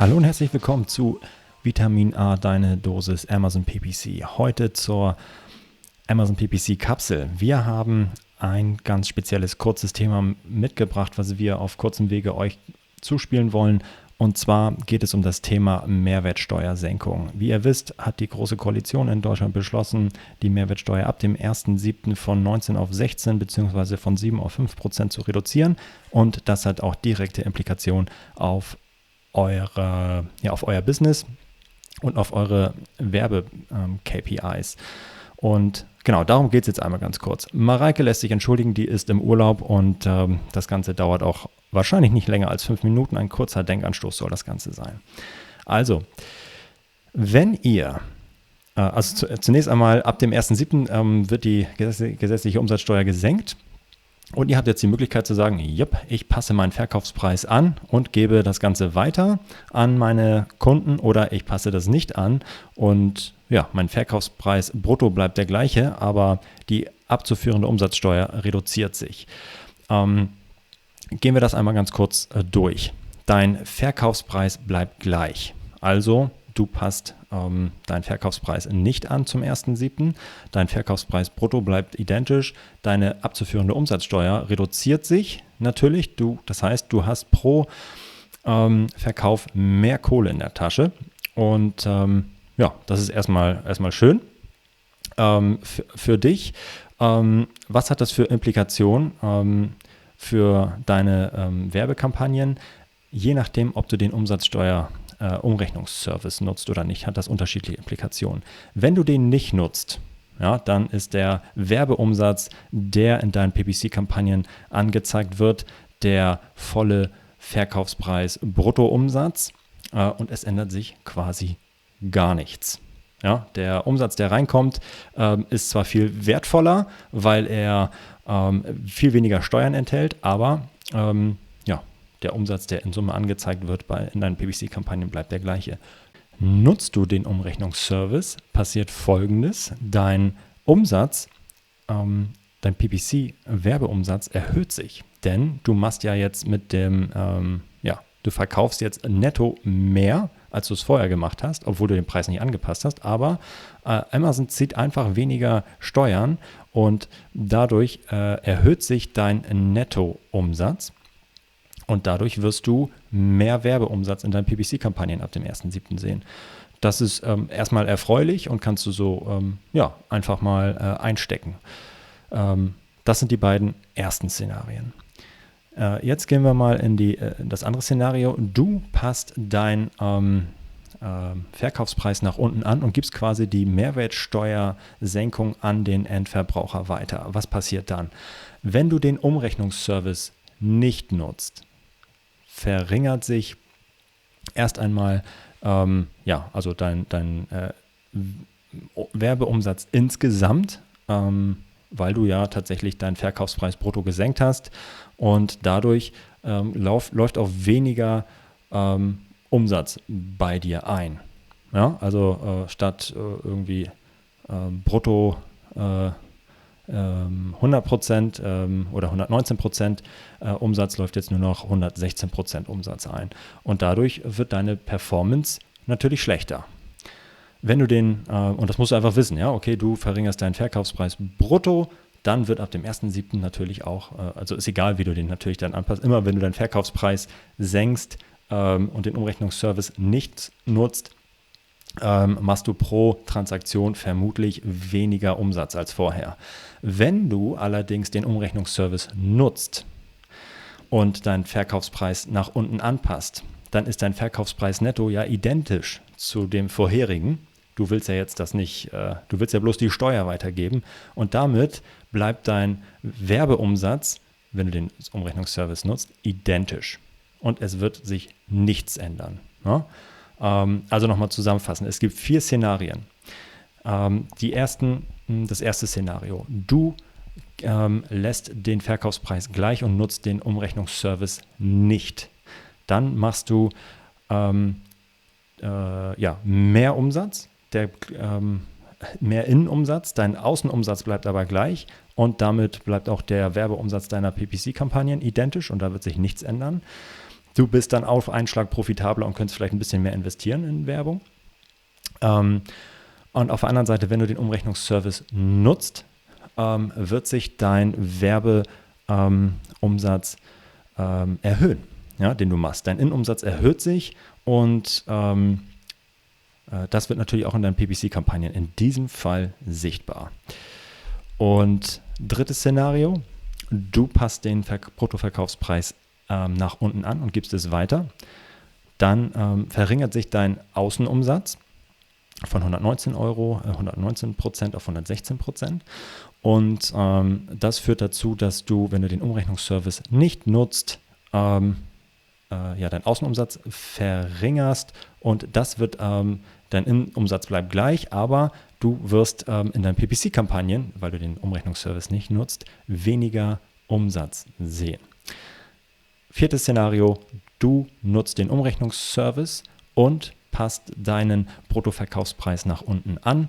Hallo und herzlich willkommen zu Vitamin A, deine Dosis Amazon PPC. Heute zur Amazon PPC Kapsel. Wir haben ein ganz spezielles kurzes Thema mitgebracht, was wir auf kurzem Wege euch zuspielen wollen. Und zwar geht es um das Thema Mehrwertsteuersenkung. Wie ihr wisst, hat die Große Koalition in Deutschland beschlossen, die Mehrwertsteuer ab dem 1.7. von 19 auf 16 bzw. von 7 auf 5 Prozent zu reduzieren. Und das hat auch direkte Implikationen auf eure, ja, auf euer Business und auf eure Werbe-KPIs. Ähm, und genau, darum geht es jetzt einmal ganz kurz. Mareike lässt sich entschuldigen, die ist im Urlaub und ähm, das Ganze dauert auch wahrscheinlich nicht länger als fünf Minuten. Ein kurzer Denkanstoß soll das Ganze sein. Also, wenn ihr äh, also zu, zunächst einmal ab dem 1.7. Ähm, wird die gesetzliche Umsatzsteuer gesenkt. Und ihr habt jetzt die Möglichkeit zu sagen, jupp, ich passe meinen Verkaufspreis an und gebe das Ganze weiter an meine Kunden oder ich passe das nicht an und ja, mein Verkaufspreis brutto bleibt der gleiche, aber die abzuführende Umsatzsteuer reduziert sich. Ähm, gehen wir das einmal ganz kurz äh, durch. Dein Verkaufspreis bleibt gleich. Also du passt ähm, deinen Verkaufspreis nicht an zum 1.7. Dein Verkaufspreis brutto bleibt identisch. Deine abzuführende Umsatzsteuer reduziert sich natürlich. Du, das heißt, du hast pro ähm, Verkauf mehr Kohle in der Tasche. Und ähm, ja, das ist erstmal, erstmal schön ähm, für dich. Ähm, was hat das für Implikationen ähm, für deine Werbekampagnen? Je nachdem, ob du den Umsatzsteuer äh, Umrechnungsservice nutzt oder nicht, hat das unterschiedliche Implikationen. Wenn du den nicht nutzt, ja, dann ist der Werbeumsatz, der in deinen PPC-Kampagnen angezeigt wird, der volle Verkaufspreis Bruttoumsatz äh, und es ändert sich quasi gar nichts. Ja, der Umsatz, der reinkommt, ähm, ist zwar viel wertvoller, weil er ähm, viel weniger Steuern enthält, aber ähm, der Umsatz, der in Summe angezeigt wird bei, in deinen PPC-Kampagnen, bleibt der gleiche. Nutzt du den Umrechnungsservice, passiert folgendes: Dein Umsatz, ähm, dein PPC-Werbeumsatz erhöht sich. Denn du machst ja jetzt mit dem, ähm, ja, du verkaufst jetzt netto mehr, als du es vorher gemacht hast, obwohl du den Preis nicht angepasst hast. Aber äh, Amazon zieht einfach weniger Steuern und dadurch äh, erhöht sich dein Nettoumsatz. Und dadurch wirst du mehr Werbeumsatz in deinen PPC-Kampagnen ab dem 1.7. sehen. Das ist ähm, erstmal erfreulich und kannst du so ähm, ja, einfach mal äh, einstecken. Ähm, das sind die beiden ersten Szenarien. Äh, jetzt gehen wir mal in, die, äh, das andere Szenario. Du passt dein ähm, ähm, Verkaufspreis nach unten an und gibst quasi die Mehrwertsteuersenkung an den Endverbraucher weiter. Was passiert dann? Wenn du den Umrechnungsservice nicht nutzt, verringert sich erst einmal, ähm, ja, also dein, dein äh, Werbeumsatz insgesamt, ähm, weil du ja tatsächlich deinen Verkaufspreis brutto gesenkt hast und dadurch ähm, lauf, läuft auch weniger ähm, Umsatz bei dir ein. Ja, also äh, statt äh, irgendwie äh, brutto äh, 100 ähm, Prozent ähm, oder 119 Prozent äh, Umsatz läuft jetzt nur noch 116 Prozent Umsatz ein. Und dadurch wird deine Performance natürlich schlechter. Wenn du den, äh, und das musst du einfach wissen, ja, okay, du verringerst deinen Verkaufspreis brutto, dann wird ab dem 1.7. natürlich auch, äh, also ist egal, wie du den natürlich dann anpasst, immer wenn du deinen Verkaufspreis senkst ähm, und den Umrechnungsservice nicht nutzt, ähm, machst du pro Transaktion vermutlich weniger Umsatz als vorher. Wenn du allerdings den Umrechnungsservice nutzt und deinen Verkaufspreis nach unten anpasst, dann ist dein Verkaufspreis netto ja identisch zu dem vorherigen. Du willst ja jetzt das nicht, äh, du willst ja bloß die Steuer weitergeben und damit bleibt dein Werbeumsatz, wenn du den Umrechnungsservice nutzt, identisch. Und es wird sich nichts ändern. Ne? Ähm, also nochmal zusammenfassen. Es gibt vier Szenarien. Ähm, die ersten, hm, das erste Szenario. Du ähm, lässt den Verkaufspreis gleich und nutzt den Umrechnungsservice nicht. Dann machst du ähm, äh, ja, mehr Umsatz, der, ähm, mehr Innenumsatz, dein Außenumsatz bleibt aber gleich und damit bleibt auch der Werbeumsatz deiner PPC-Kampagnen identisch und da wird sich nichts ändern. Du bist dann auf einen Schlag profitabler und könntest vielleicht ein bisschen mehr investieren in Werbung. Ähm, und auf der anderen Seite, wenn du den Umrechnungsservice nutzt, ähm, wird sich dein Werbeumsatz ähm, erhöhen, ja, den du machst. Dein Innenumsatz erhöht sich und ähm, äh, das wird natürlich auch in deinen PPC-Kampagnen in diesem Fall sichtbar. Und drittes Szenario, du passt den Ver Bruttoverkaufspreis ähm, nach unten an und gibst es weiter. Dann ähm, verringert sich dein Außenumsatz von 119 Euro, äh, 119 Prozent auf 116 Prozent. Und ähm, das führt dazu, dass du, wenn du den Umrechnungsservice nicht nutzt, ähm, äh, ja, deinen Außenumsatz verringerst und das wird, ähm, dein Innenumsatz bleibt gleich, aber du wirst ähm, in deinen PPC-Kampagnen, weil du den Umrechnungsservice nicht nutzt, weniger Umsatz sehen. Viertes Szenario, du nutzt den Umrechnungsservice und passt deinen Bruttoverkaufspreis nach unten an.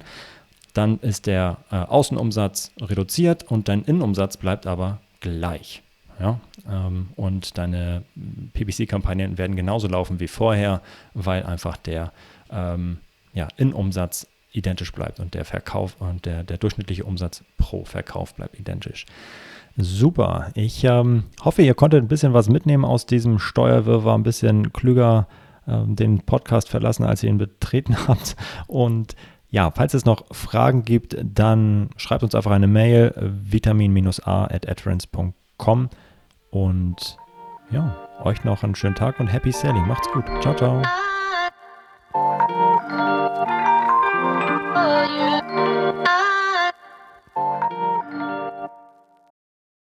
Dann ist der äh, Außenumsatz reduziert und dein Innenumsatz bleibt aber gleich. Ja? Ähm, und deine PPC-Kampagnen werden genauso laufen wie vorher, weil einfach der ähm, ja, Innenumsatz identisch bleibt und der Verkauf und der, der durchschnittliche Umsatz pro Verkauf bleibt identisch. Super. Ich ähm, hoffe, ihr konntet ein bisschen was mitnehmen aus diesem Steuerwirrwarr, ein bisschen klüger ähm, den Podcast verlassen, als ihr ihn betreten habt. Und ja, falls es noch Fragen gibt, dann schreibt uns einfach eine Mail vitamin-a at adference.com und ja, euch noch einen schönen Tag und happy selling. Macht's gut. Ciao, ciao.